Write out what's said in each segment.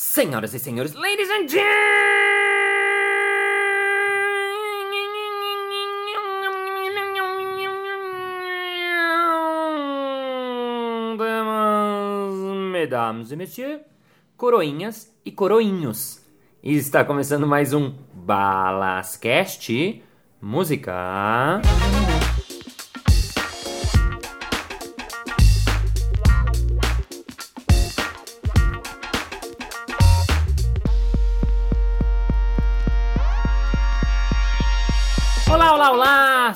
Senhoras e senhores, ladies and gentlemen, mesdames e messieurs, coroinhas e coroinhos. Está começando mais um Balascast Música.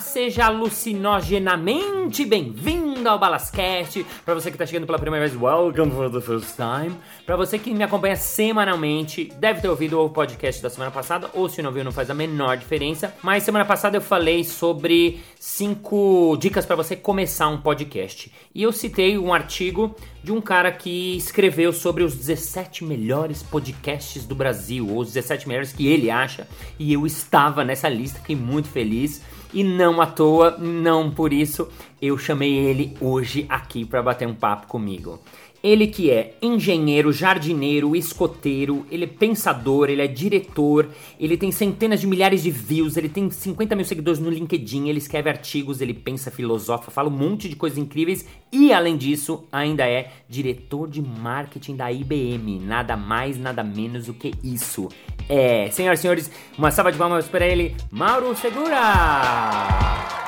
Seja alucinogenamente bem-vindo ao Balascast. Para você que está chegando pela primeira vez, welcome for the first time. Para você que me acompanha semanalmente, deve ter ouvido o podcast da semana passada, ou se não viu, não faz a menor diferença. Mas semana passada eu falei sobre cinco dicas para você começar um podcast. E eu citei um artigo de um cara que escreveu sobre os 17 melhores podcasts do Brasil, ou os 17 melhores que ele acha, e eu estava nessa lista, fiquei muito feliz. E não à toa, não por isso, eu chamei ele hoje aqui para bater um papo comigo. Ele que é engenheiro, jardineiro, escoteiro, ele é pensador, ele é diretor, ele tem centenas de milhares de views, ele tem 50 mil seguidores no LinkedIn, ele escreve artigos, ele pensa, filosofa, fala um monte de coisas incríveis e, além disso, ainda é diretor de marketing da IBM. Nada mais, nada menos do que isso. É, senhoras e senhores, uma salva de palmas para ele, Mauro Segura!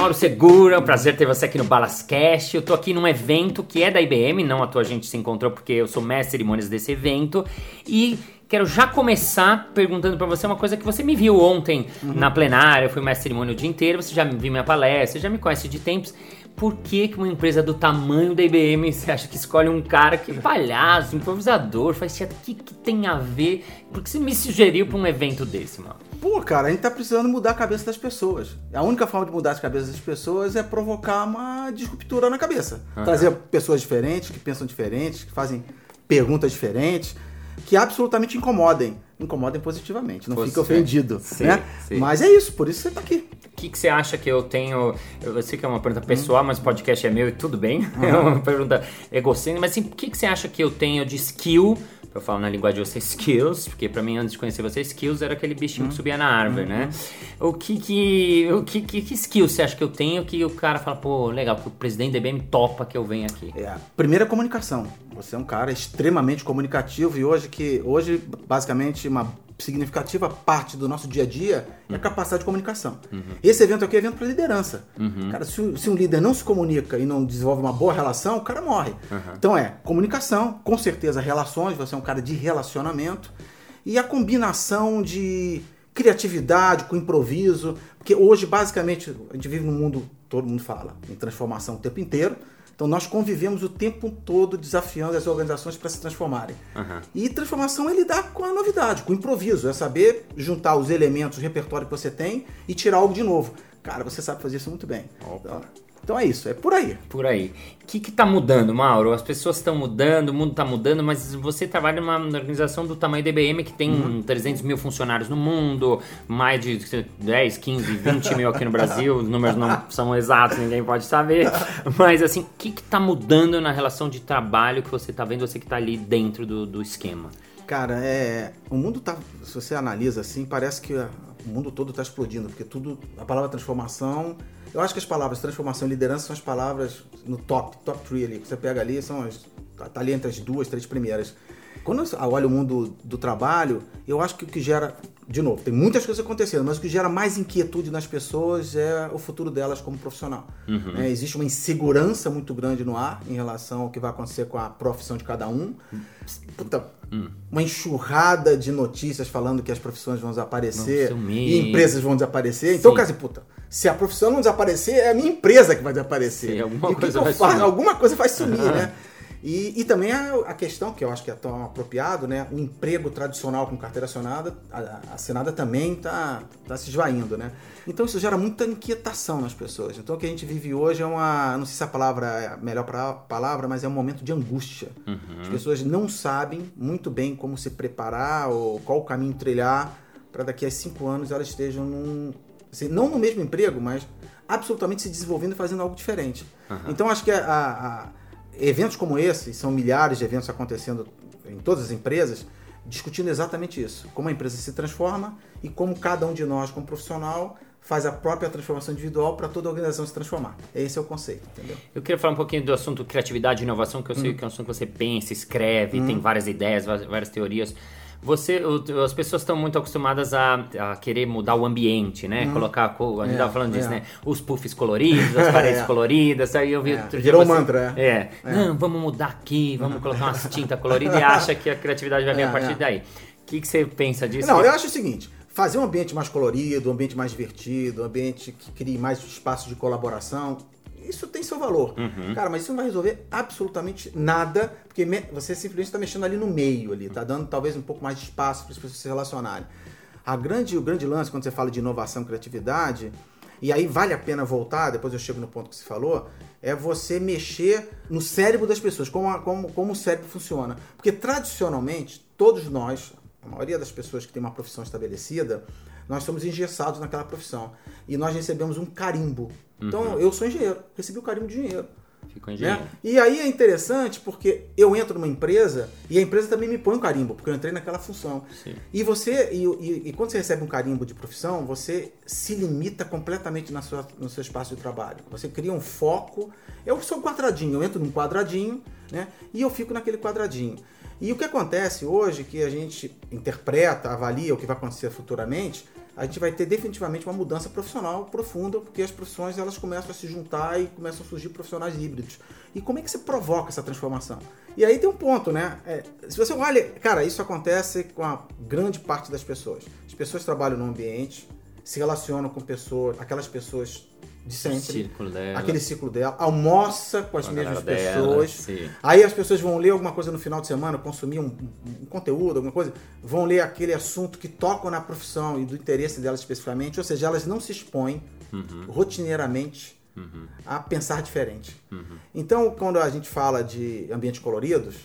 Mauro Segura, é um prazer ter você aqui no Balascast. Eu tô aqui num evento que é da IBM, não à toa a gente se encontrou porque eu sou mestre de cerimônias desse evento. E quero já começar perguntando para você uma coisa que você me viu ontem uhum. na plenária. Eu fui mestre de cerimônia o dia inteiro, você já viu minha palestra, você já me conhece de tempos. Por que, que uma empresa do tamanho da IBM você acha que escolhe um cara que é palhaço, improvisador, faz teatro? O que, que tem a ver? Por que você me sugeriu para um evento desse, mano? Pô, cara, a gente tá precisando mudar a cabeça das pessoas. A única forma de mudar as cabeças das pessoas é provocar uma disruptura na cabeça. Uhum. Trazer pessoas diferentes, que pensam diferentes, que fazem perguntas diferentes, que absolutamente incomodem. Incomodem positivamente, não fica ofendido, sim, né? Sim. Mas é isso, por isso você tá aqui. O que, que você acha que eu tenho? Eu sei que é uma pergunta pessoal, hum. mas o podcast é meu e tudo bem. Uhum. É uma pergunta egocêntrica, mas assim, o que, que você acha que eu tenho de skill eu falo na linguagem de você skills, porque para mim antes de conhecer você skills era aquele bichinho que hum. subia na árvore, né? Uhum. O que que o que, que, que skills você acha que eu tenho que o cara fala, pô, legal, o presidente da IBM topa que eu venha aqui? É, primeira comunicação. Você é um cara extremamente comunicativo e hoje que hoje basicamente uma significativa parte do nosso dia a dia é a uhum. capacidade de comunicação. Uhum. Esse evento aqui é evento para liderança. Uhum. Cara, se, se, um líder não se comunica e não desenvolve uma boa relação, o cara morre. Uhum. Então é comunicação, com certeza relações, você é um cara de relacionamento e a combinação de criatividade com improviso, porque hoje basicamente a gente vive num mundo, todo mundo fala, em transformação o tempo inteiro. Então nós convivemos o tempo todo desafiando as organizações para se transformarem. Uhum. E transformação é lidar com a novidade, com o improviso, é saber juntar os elementos, o repertório que você tem e tirar algo de novo. Cara, você sabe fazer isso muito bem. Opa. Então, então é isso, é por aí. Por aí. O que está mudando, Mauro? As pessoas estão mudando, o mundo está mudando, mas você trabalha numa organização do tamanho da IBM que tem uhum. 300 mil funcionários no mundo, mais de 10, 15, 20 mil aqui no Brasil. Os números não são exatos, ninguém pode saber. Mas assim, o que está mudando na relação de trabalho que você está vendo, você que está ali dentro do, do esquema? Cara, é, o mundo tá, se você analisa assim, parece que o mundo todo está explodindo, porque tudo, a palavra transformação eu acho que as palavras transformação e liderança são as palavras no top, top 3 ali. Que você pega ali, são as. Tá, tá ali entre as duas, três primeiras. Quando eu olho o mundo do trabalho, eu acho que o que gera. De novo, tem muitas coisas acontecendo, mas o que gera mais inquietude nas pessoas é o futuro delas como profissional. Uhum. É, existe uma insegurança muito grande no ar em relação ao que vai acontecer com a profissão de cada um. Puta, hum. Uma enxurrada de notícias falando que as profissões vão desaparecer e empresas vão desaparecer. Então, Sim. Então, cara, puta, se a profissão não desaparecer, é a minha empresa que vai desaparecer. Sim, alguma, coisa vai faço? alguma coisa vai sumir, né? E, e também a, a, questão, que eu acho que é tão apropriado, né? O emprego tradicional com carteira assinada, assinada também está tá se esvaindo, né? Então isso gera muita inquietação nas pessoas. Então o que a gente vive hoje é uma. Não sei se a palavra é a melhor palavra, mas é um momento de angústia. Uhum. As pessoas não sabem muito bem como se preparar ou qual o caminho trilhar para daqui a cinco anos elas estejam num. Assim, não no mesmo emprego, mas absolutamente se desenvolvendo e fazendo algo diferente. Então acho que a- a- a- eventos como esse, são milhares de eventos acontecendo em todas as empresas, discutindo exatamente isso. Como a empresa se transforma e como cada um de nós, como profissional, faz a própria transformação individual para toda a organização se transformar. Esse é o conceito, entendeu? Eu queria falar um pouquinho do assunto criatividade e inovação, que eu Hum. sei que é um assunto que você pensa, escreve, tem várias ideias, várias teorias. Você, as pessoas estão muito acostumadas a, a querer mudar o ambiente, né? Colocar, co- a gente É, tava falando disso, é. né? Os puffs coloridos, as paredes É. coloridas, aí eu vi É, outro dia virou você- mantra, é. É. Não, vamos mudar aqui, vamos colocar umas tintas coloridas e acha que a criatividade vai vir a É, partir é. daí. O que, que você pensa disso? Não, eu acho o seguinte: fazer um ambiente mais colorido, um ambiente mais divertido, um ambiente que crie mais espaço de colaboração, isso tem seu valor. Uhum. Cara, mas isso não vai resolver absolutamente nada, porque você simplesmente está mexendo ali no meio, ali, tá dando talvez um pouco mais de espaço para as pessoas se relacionarem. A grande, o grande lance quando você fala de inovação e criatividade, e aí vale a pena voltar, depois eu chego no ponto que você falou, é você mexer no cérebro das pessoas, como, a- como, como o cérebro funciona. Porque tradicionalmente, todos nós, a maioria das pessoas que tem uma profissão estabelecida, nós somos engessados naquela profissão. E nós recebemos um carimbo. Então, eu sou engenheiro, recebi o carimbo de engenheiro. Ficou engenheiro. Né? E aí é interessante porque eu entro numa empresa e a empresa também me põe um carimbo, porque eu entrei naquela função. Sim. E você, e, e- e quando você recebe um carimbo de profissão, você se limita completamente na sua, no seu espaço de trabalho. Você cria um foco. Eu sou um quadradinho, eu entro num quadradinho, né? E eu fico naquele quadradinho. E o que acontece hoje, que a gente interpreta, avalia o que vai acontecer futuramente, a gente vai ter definitivamente uma mudança profissional profunda, porque as profissões elas começam a se juntar e começam a surgir profissionais híbridos. E como é que você provoca essa transformação? E aí tem um ponto, né? É, se você olha, cara, isso acontece com a grande parte das pessoas. As pessoas trabalham no ambiente, se relacionam com pessoas, aquelas pessoas de sempre, círculo dela. aquele ciclo dela, almoça com as Com mesmas dela, pessoas. sim. Aí as pessoas vão ler alguma coisa no final de semana, consumir um, um conteúdo, alguma coisa, vão ler aquele assunto que tocam na profissão e do interesse delas especificamente, ou seja, elas não se expõem Uhum. rotineiramente a pensar diferente. Então, quando a gente fala de ambientes coloridos,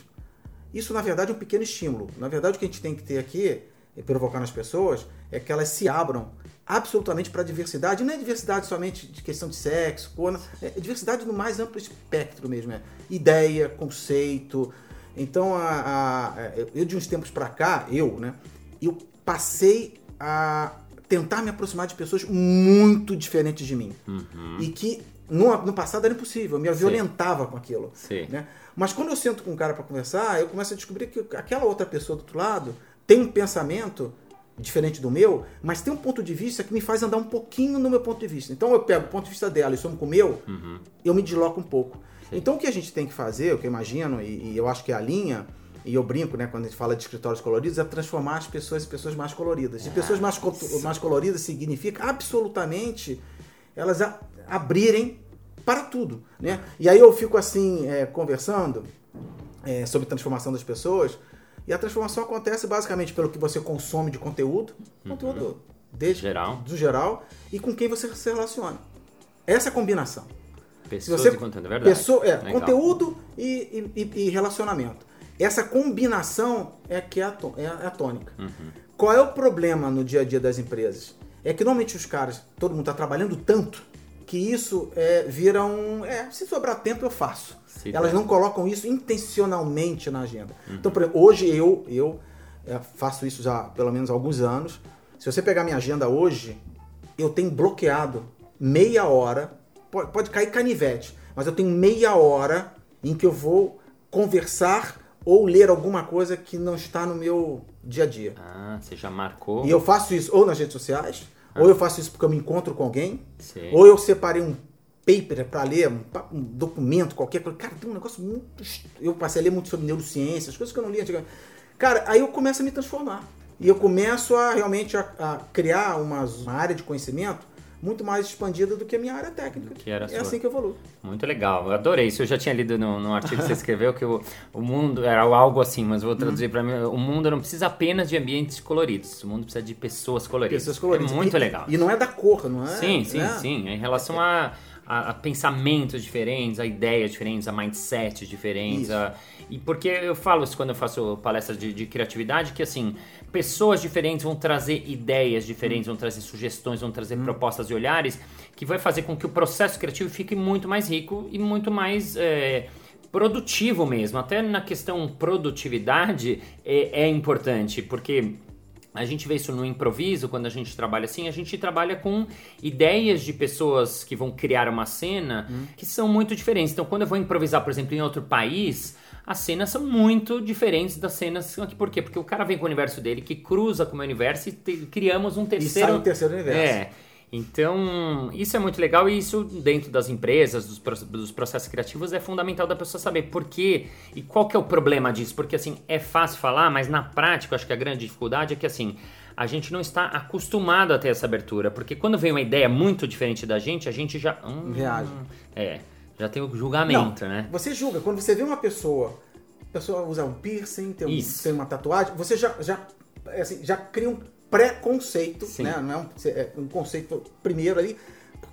isso na verdade é um pequeno estímulo. Na verdade, o que a gente tem que ter aqui, e provocar nas pessoas, é que elas se abram absolutamente para a diversidade. Não é diversidade somente de questão de sexo, cor, não. é diversidade no mais amplo espectro mesmo. É ideia, conceito. Então, a, a- eu de uns tempos para cá, eu, né, eu passei a tentar me aproximar de pessoas muito diferentes de mim. E que no, no passado era impossível, eu me violentava com aquilo. Sim. Né? Mas quando eu sento com um cara para conversar, eu começo a descobrir que aquela outra pessoa do outro lado tem um pensamento diferente do meu, mas tem um ponto de vista que me faz andar um pouquinho no meu ponto de vista. Então eu pego o ponto de vista dela e somo com o meu, eu me desloco um pouco. Então o que a gente tem que fazer, o que eu imagino, e, e eu acho que é a linha, e eu brinco, né, quando a gente fala de escritórios coloridos, é transformar as pessoas em pessoas mais coloridas. E pessoas mais, co- mais coloridas significa absolutamente elas a- abrirem para tudo, né? E aí eu fico assim, é, conversando é, sobre transformação das pessoas, e a transformação acontece basicamente pelo que você consome de conteúdo, conteúdo desde, Geral. do geral, e com quem você se relaciona. Essa é a combinação. Pessoas você, e conteúdo, é verdade. pessoa- é, Legal. conteúdo e, e- e- relacionamento. Essa combinação é que é é a- é a tônica. Uhum. Qual é o problema no dia a dia das empresas? É que normalmente os caras, todo mundo está trabalhando tanto que isso é, vira um. É, se sobrar tempo eu faço. Se Elas não colocam isso intencionalmente na agenda. Uhum. Então, por exemplo, hoje eu, eu é, faço isso já há pelo menos alguns anos. Se você pegar minha agenda hoje, eu tenho bloqueado meia hora, pode, pode cair canivete, mas eu tenho meia hora em que eu vou conversar ou ler alguma coisa que não está no meu dia a dia. Ah, você já marcou. E eu faço isso ou nas redes sociais, ou eu faço isso porque eu me encontro com alguém, Sim. ou eu separei um paper para ler, um, um documento qualquer coisa. Cara, tem um negócio muito. Eu passei a ler muito sobre neurociência, as coisas que eu não lia antigamente. Cara, aí eu começo a me transformar. E eu começo a realmente a, a criar umas- uma área de conhecimento muito mais expandida do que a minha área técnica. que era é sua. assim que evoluo. Muito legal, eu adorei isso. Eu já tinha lido no, no artigo que você escreveu que o, o mundo era algo assim, mas vou traduzir pra mim. O mundo não precisa apenas de ambientes coloridos, o mundo precisa de pessoas coloridas. Pessoas coloridas. É muito E- legal. E não é da cor, não é? sim, sim, né? sim. Em relação a, a, a pensamentos diferentes, a ideias diferentes, a mindset diferentes. A, e porque eu falo isso quando eu faço palestras de, de, criatividade, que assim, pessoas diferentes vão trazer ideias diferentes, hum. vão trazer sugestões, vão trazer hum. propostas e olhares, que vai fazer com que o processo criativo fique muito mais rico e muito mais. É, produtivo mesmo, até na questão produtividade é, é importante, porque a gente vê isso no improviso, quando a gente trabalha assim, a gente trabalha com ideias de pessoas que vão criar uma cena hum. que são muito diferentes. Então, quando eu vou improvisar, por exemplo, em outro país, as cenas são muito diferentes das cenas aqui. Por quê? Porque o cara vem com o universo dele, que cruza com o meu universo e te, criamos um terceiro. E sai um terceiro universo. É. Então, isso é muito legal e isso dentro das empresas, dos, dos, processos criativos, é fundamental da pessoa saber por quê e qual que é o problema disso. Porque, assim, é fácil falar, mas na prática, eu acho que a grande dificuldade é que, assim, a gente não está acostumado a ter essa abertura. Porque quando vem uma ideia muito diferente da gente, a gente já... Hum, Reage. É, já tem o julgamento, não, né? Você julga. Quando você vê uma pessoa, a pessoa usa um piercing, tem, um, tem uma tatuagem, você já, já, assim, já cria um preconceito, né? Não é um, é um, conceito primeiro ali.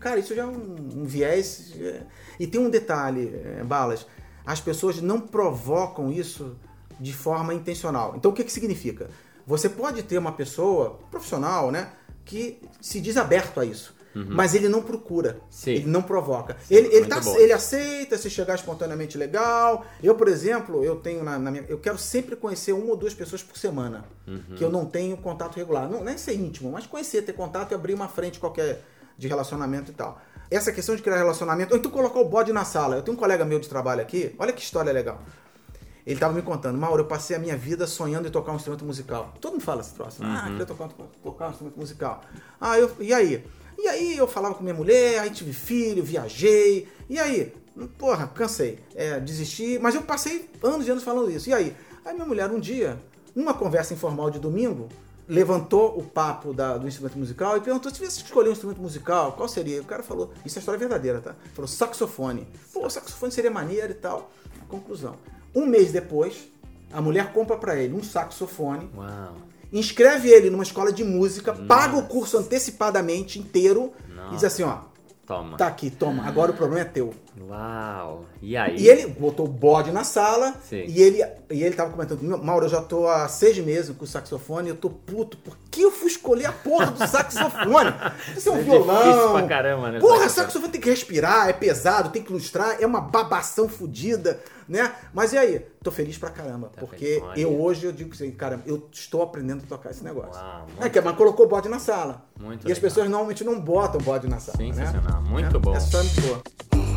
Cara, isso já é um, um viés. É... E tem um detalhe, é, Balas. As pessoas não provocam isso de forma intencional. Então o que, que significa? Você pode ter uma pessoa profissional, né? Que se diz aberto a isso. Uhum. Mas ele não procura, Sim. ele não provoca. Sim, ele, ele, tá, ele aceita se chegar espontaneamente legal. Eu, por exemplo, eu tenho na, na, minha, eu quero sempre conhecer uma ou duas pessoas por semana uhum. que eu não tenho contato regular. Não, nem ser íntimo, mas conhecer, ter contato e abrir uma frente qualquer de relacionamento e tal. Essa questão de criar relacionamento, ou então colocar o bode na sala. Eu tenho um colega meu de trabalho aqui, olha que história legal. Ele estava me contando, Mauro, eu passei a minha vida sonhando em tocar um instrumento musical. Todo mundo fala esse troço. Ah, uhum. Ah, queria tocar, tocar um instrumento musical. Ah, eu, e aí? E aí eu falava com minha mulher, aí tive filho, viajei. E aí? Porra, cansei. É, desisti. Mas eu passei anos e anos falando isso. E aí? Aí minha mulher um dia, numa conversa informal de domingo, levantou o papo da, do instrumento musical e perguntou se tivesse que escolher um instrumento musical, qual seria? O cara falou, isso é história verdadeira, tá? Falou saxofone. Pô, saxofone seria maneiro e tal. Conclusão. Um mês depois, a mulher compra para ele um saxofone. Uau inscreve ele numa escola de música, Nossa. paga o curso antecipadamente inteiro Nossa. e diz assim, ó, Toma. Tá aqui, toma. Agora o problema é teu. Uau. E aí? E ele botou o bode na sala Sim. e ele, e ele tava comentando, Mauro, eu já tô há seis meses com o saxofone e eu tô puto. Por que eu escolher a porra do saxofone? Isso é um é violão. Pra caramba, né? Porra, saxofone. saxofone tem que respirar, é pesado, tem que ilustrar, é uma babação fodida né? Mas e aí? Tô feliz pra caramba, tá porque feliz, eu hoje eu digo assim, cara, eu estou aprendendo a tocar esse negócio. Uau, é que mas colocou bode na sala. Muito e legal. as pessoas normalmente não botam bode na sala, né? Sensacional, né? muito é, bom. É muito boa.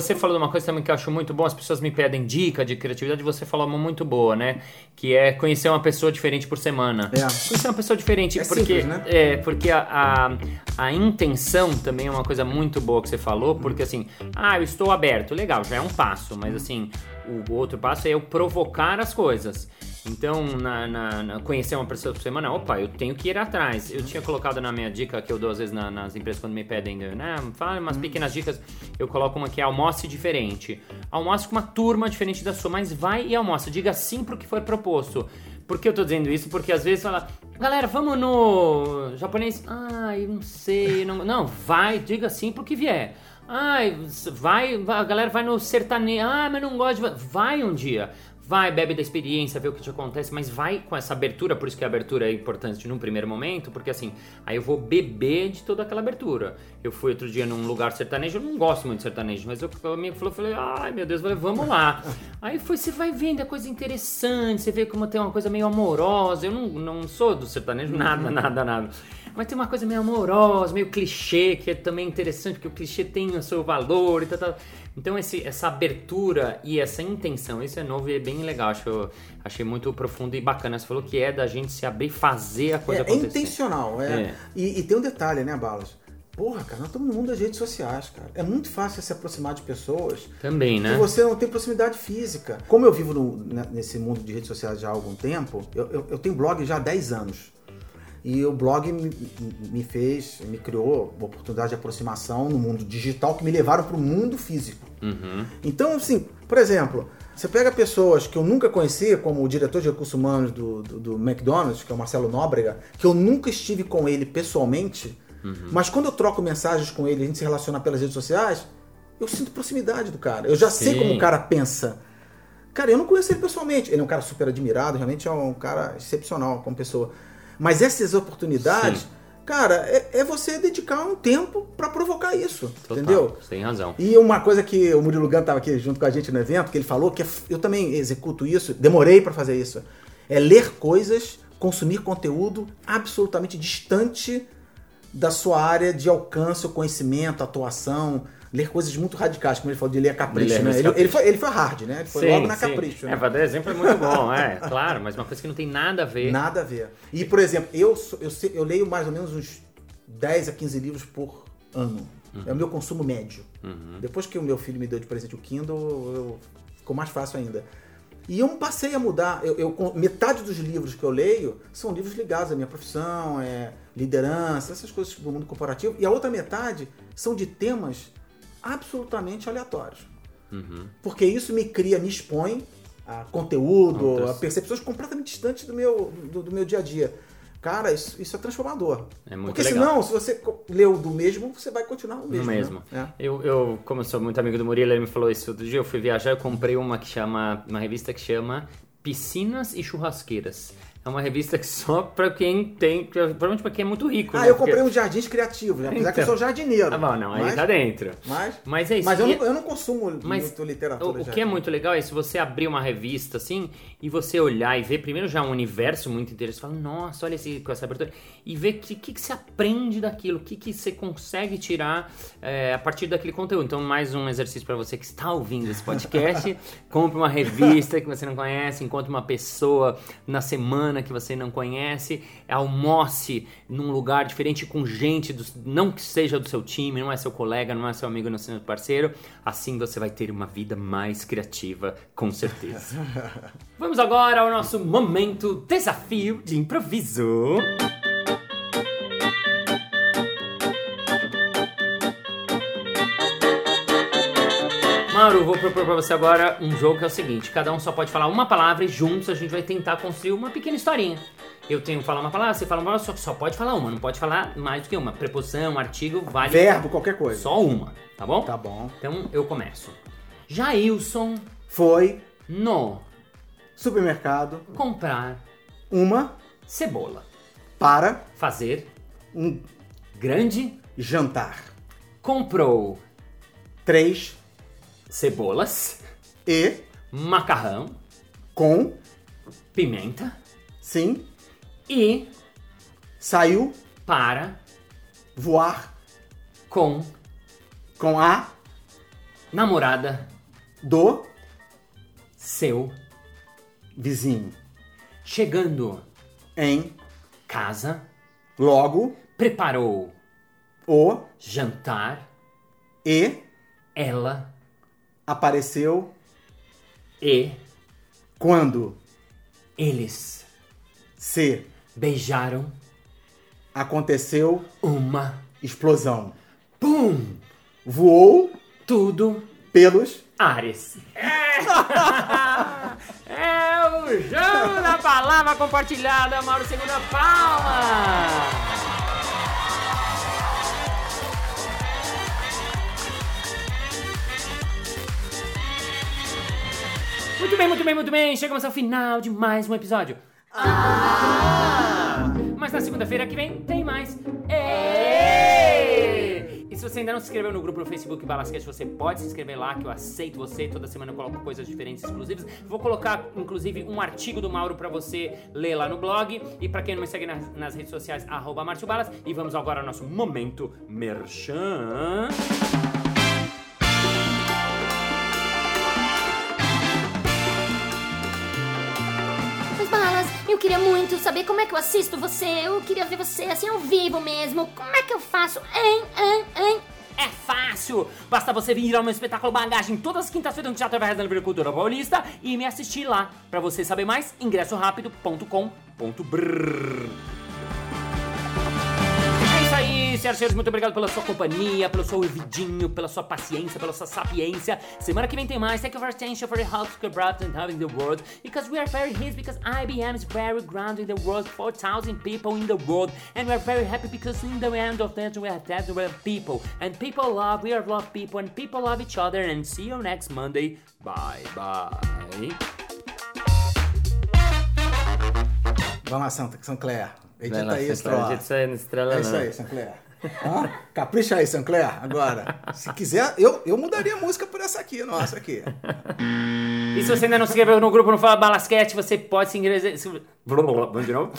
Você falou de uma coisa também que eu acho muito bom, as pessoas me pedem dica de criatividade, você falou uma muito boa, né? Que é conhecer uma pessoa diferente por semana. É. Conhecer uma pessoa diferente, é porque, simples, né? é, porque a, a, a, intenção também é uma coisa muito boa que você falou, porque assim, ah, eu estou aberto, legal, já é um passo, mas assim, o outro passo é eu provocar as coisas. Então, na, na, na, conhecer uma pessoa por semana, opa, eu tenho que ir atrás. Eu tinha colocado na minha dica, que eu dou às vezes na, nas empresas quando me pedem, né, fala umas pequenas dicas, eu coloco uma que é almoce diferente. Almoce com uma turma diferente da sua, mas vai e almoça. Diga sim pro que for proposto. Por que eu tô dizendo isso? Porque às vezes fala, galera, vamos no japonês. Ai, não sei. Não, não vai, diga sim pro que vier. Ai, vai, a galera vai no sertanejo. Ah, mas não gosto de. Vai um dia vai, bebe da experiência, vê o que te acontece, mas vai com essa abertura, por isso que a abertura é importante num primeiro momento, porque assim, aí eu vou beber de toda aquela abertura. Eu fui outro dia num lugar sertanejo, eu não gosto muito de sertanejo, mas eu, o amigo falou, eu falei, ai meu Deus, falei, vamos lá. aí foi, você vai vendo a coisa interessante, você vê como tem uma coisa meio amorosa, eu não, não sou do sertanejo, nada, nada, nada. Mas tem uma coisa meio amorosa, meio clichê, que é também interessante, porque o clichê tem o seu valor e tal, tal. Então esse, essa abertura e essa intenção, isso é novo e é bem legal. Acho, achei muito profundo e bacana. Você falou que é da gente se abrir e fazer a coisa é, acontecer. É intencional, é. é. E, e, tem um detalhe, né, Balas? Porra, cara, nós estamos no mundo das redes sociais, cara. É muito fácil se aproximar de pessoas. Também, né? Que você não tem proximidade física. Como eu vivo no, nesse mundo de redes sociais já há algum tempo, eu, eu, eu tenho blog já há 10 anos. E o blog me, me fez, me criou uma oportunidade de aproximação no mundo digital que me levaram para o mundo físico. Uhum. Então, assim, por exemplo, você pega pessoas que eu nunca conheci, como o diretor de recursos humanos do, do, do McDonald's, que é o Marcelo Nóbrega, que eu nunca estive com ele pessoalmente, mas quando eu troco mensagens com ele, a gente se relaciona pelas redes sociais, eu sinto proximidade do cara. Eu já sei Sim. como o cara pensa. Cara, eu não conheço ele pessoalmente. Ele é um cara super admirado, realmente é um cara excepcional como pessoa. Mas essas oportunidades, Sim. cara, é, é você dedicar um tempo pra provocar isso. Total, Entendeu? Você tem razão. E uma coisa que o Murilo Gun estava aqui junto com a gente no evento, que ele falou, que é eu também executo isso, demorei para fazer isso, é ler coisas, consumir conteúdo absolutamente distante da sua área de alcance, o conhecimento, atuação, ler coisas muito radicais, como ele falou de ler a capricho, Ler né? Ele, capricho. ele foi, ele foi hard, né? Ele foi Sim, logo na sim. capricho, É, né? pra dar exemplo é muito bom, é, claro, mas uma coisa que não tem nada a ver. Nada a ver. E, por exemplo, eu, eu, sei- eu leio mais ou menos uns 10 a 15 livros por ano. É o meu consumo médio. Depois que o meu filho me deu de presente o Kindle, eu, ficou mais fácil ainda. E eu passei a mudar. Eu, eu- com- metade dos livros que eu leio são livros ligados à minha profissão, é, liderança, essas coisas do mundo corporativo. E a outra metade são de temas absolutamente aleatórios. Porque isso me cria, me expõe a conteúdo, a percepções completamente distantes do meu, do, do meu dia a dia. Cara, isso, isso é transformador. É muito Porque legal. senão, se você leu do mesmo, você vai continuar no mesmo. No né? mesmo. É. Eu, eu, como eu sou muito amigo do Murilo, ele me falou isso outro dia. Eu fui viajar, eu comprei uma que chama, uma revista que chama Piscinas e Churrasqueiras. É uma revista que só pra quem tem, provavelmente pra quem é muito rico. Ah, né? eu comprei Porque- uns jardins criativos, né? apesar que eu Então. sou jardineiro. Ah, bom, não, aí mas, tá dentro. mas, Mas é isso. mas eu, não, eu não consumo Mas muito literatura. O, o que é muito legal é se você abrir uma revista assim e você olhar e ver primeiro já um universo muito interessante, fala, nossa, olha esse, com essa abertura, e ver o que, que, que você aprende daquilo, o que, que você consegue tirar é, a partir daquele conteúdo. Então, mais um exercício para você que está ouvindo esse podcast: compre uma revista que você não conhece, encontre uma pessoa na semana que você não conhece, almoce num lugar diferente com gente, do- não que seja do seu time, não é seu colega, não é seu amigo, não é seu parceiro. Assim você vai ter uma vida mais criativa, com certeza. Vamos agora ao nosso momento desafio de improviso. Mauro, vou propor pra você agora um jogo que é o seguinte: cada um só pode falar uma palavra e juntos a gente vai tentar construir uma pequena historinha. Eu tenho que falar uma palavra, você fala uma palavra, só só pode falar uma, não pode falar mais do que uma. Preposição, artigo, vale Verbo, qualquer coisa. só uma, tá bom? Tá bom. Então eu começo. Jailson Foi no supermercado, comprar uma cebola. para Fazer um grande jantar. comprou Três cebolas, e? macarrão, com, pimenta sim, e saiu? para voar? com com a namorada do seu vizinho. chegando Em casa, logo preparou o jantar, e ela apareceu e quando eles se beijaram aconteceu uma explosão. pum, Voou tudo pelos Ares. É o jogo da palavra compartilhada, Mauro Segunda Palma. Muito bem, muito bem, muito bem. Chegamos ao final de mais um episódio. Ah! Mas na segunda-feira que vem tem mais. Êêêê! E se você ainda não se inscreveu no grupo no Facebook Balasquete, você pode se inscrever lá, que eu aceito você. Toda semana eu coloco coisas diferentes, exclusivas. Vou colocar, inclusive, um artigo do Mauro pra você ler lá no blog. E pra quem não me segue nas, nas redes sociais, arroba Márcio Balas. E vamos agora ao nosso momento merchan. Eu queria muito saber como é que eu assisto você. Eu queria ver você assim ao vivo mesmo. Como é que eu faço? Hein, hein, hein? É fácil! Basta você vir ao meu espetáculo Bagagem todas as quintas-feiras no Teatro Através da Livre Cultura Paulista e me assistir lá. Pra você saber mais, ingressorápido.com.br e senhores, muito obrigado pela sua companhia, pelo seu ouvidinho, pela sua paciência, pela sua sapiência. Semana que vem tem mais. Thank you for attention for the help to brought and having the world. Because we are very hit because IBM is very grounded in the world, 4,000 people in the world. And we are very happy because in the end of that we have that we have people. And people love, we are love people, and people love each other. And see you next Monday. Bye bye. Vamos lá, Santa, Sancler. Edita aí troço. edita aí, estrela É isso não. aí, Sancler. Hã? Capricha aí, Sancler, agora. Se quiser, eu, eu mudaria a música por essa aqui, nossa, aqui. E se você ainda não se inscreveu no grupo no Fala Balasquete, você pode se inscrever. Vamos de novo?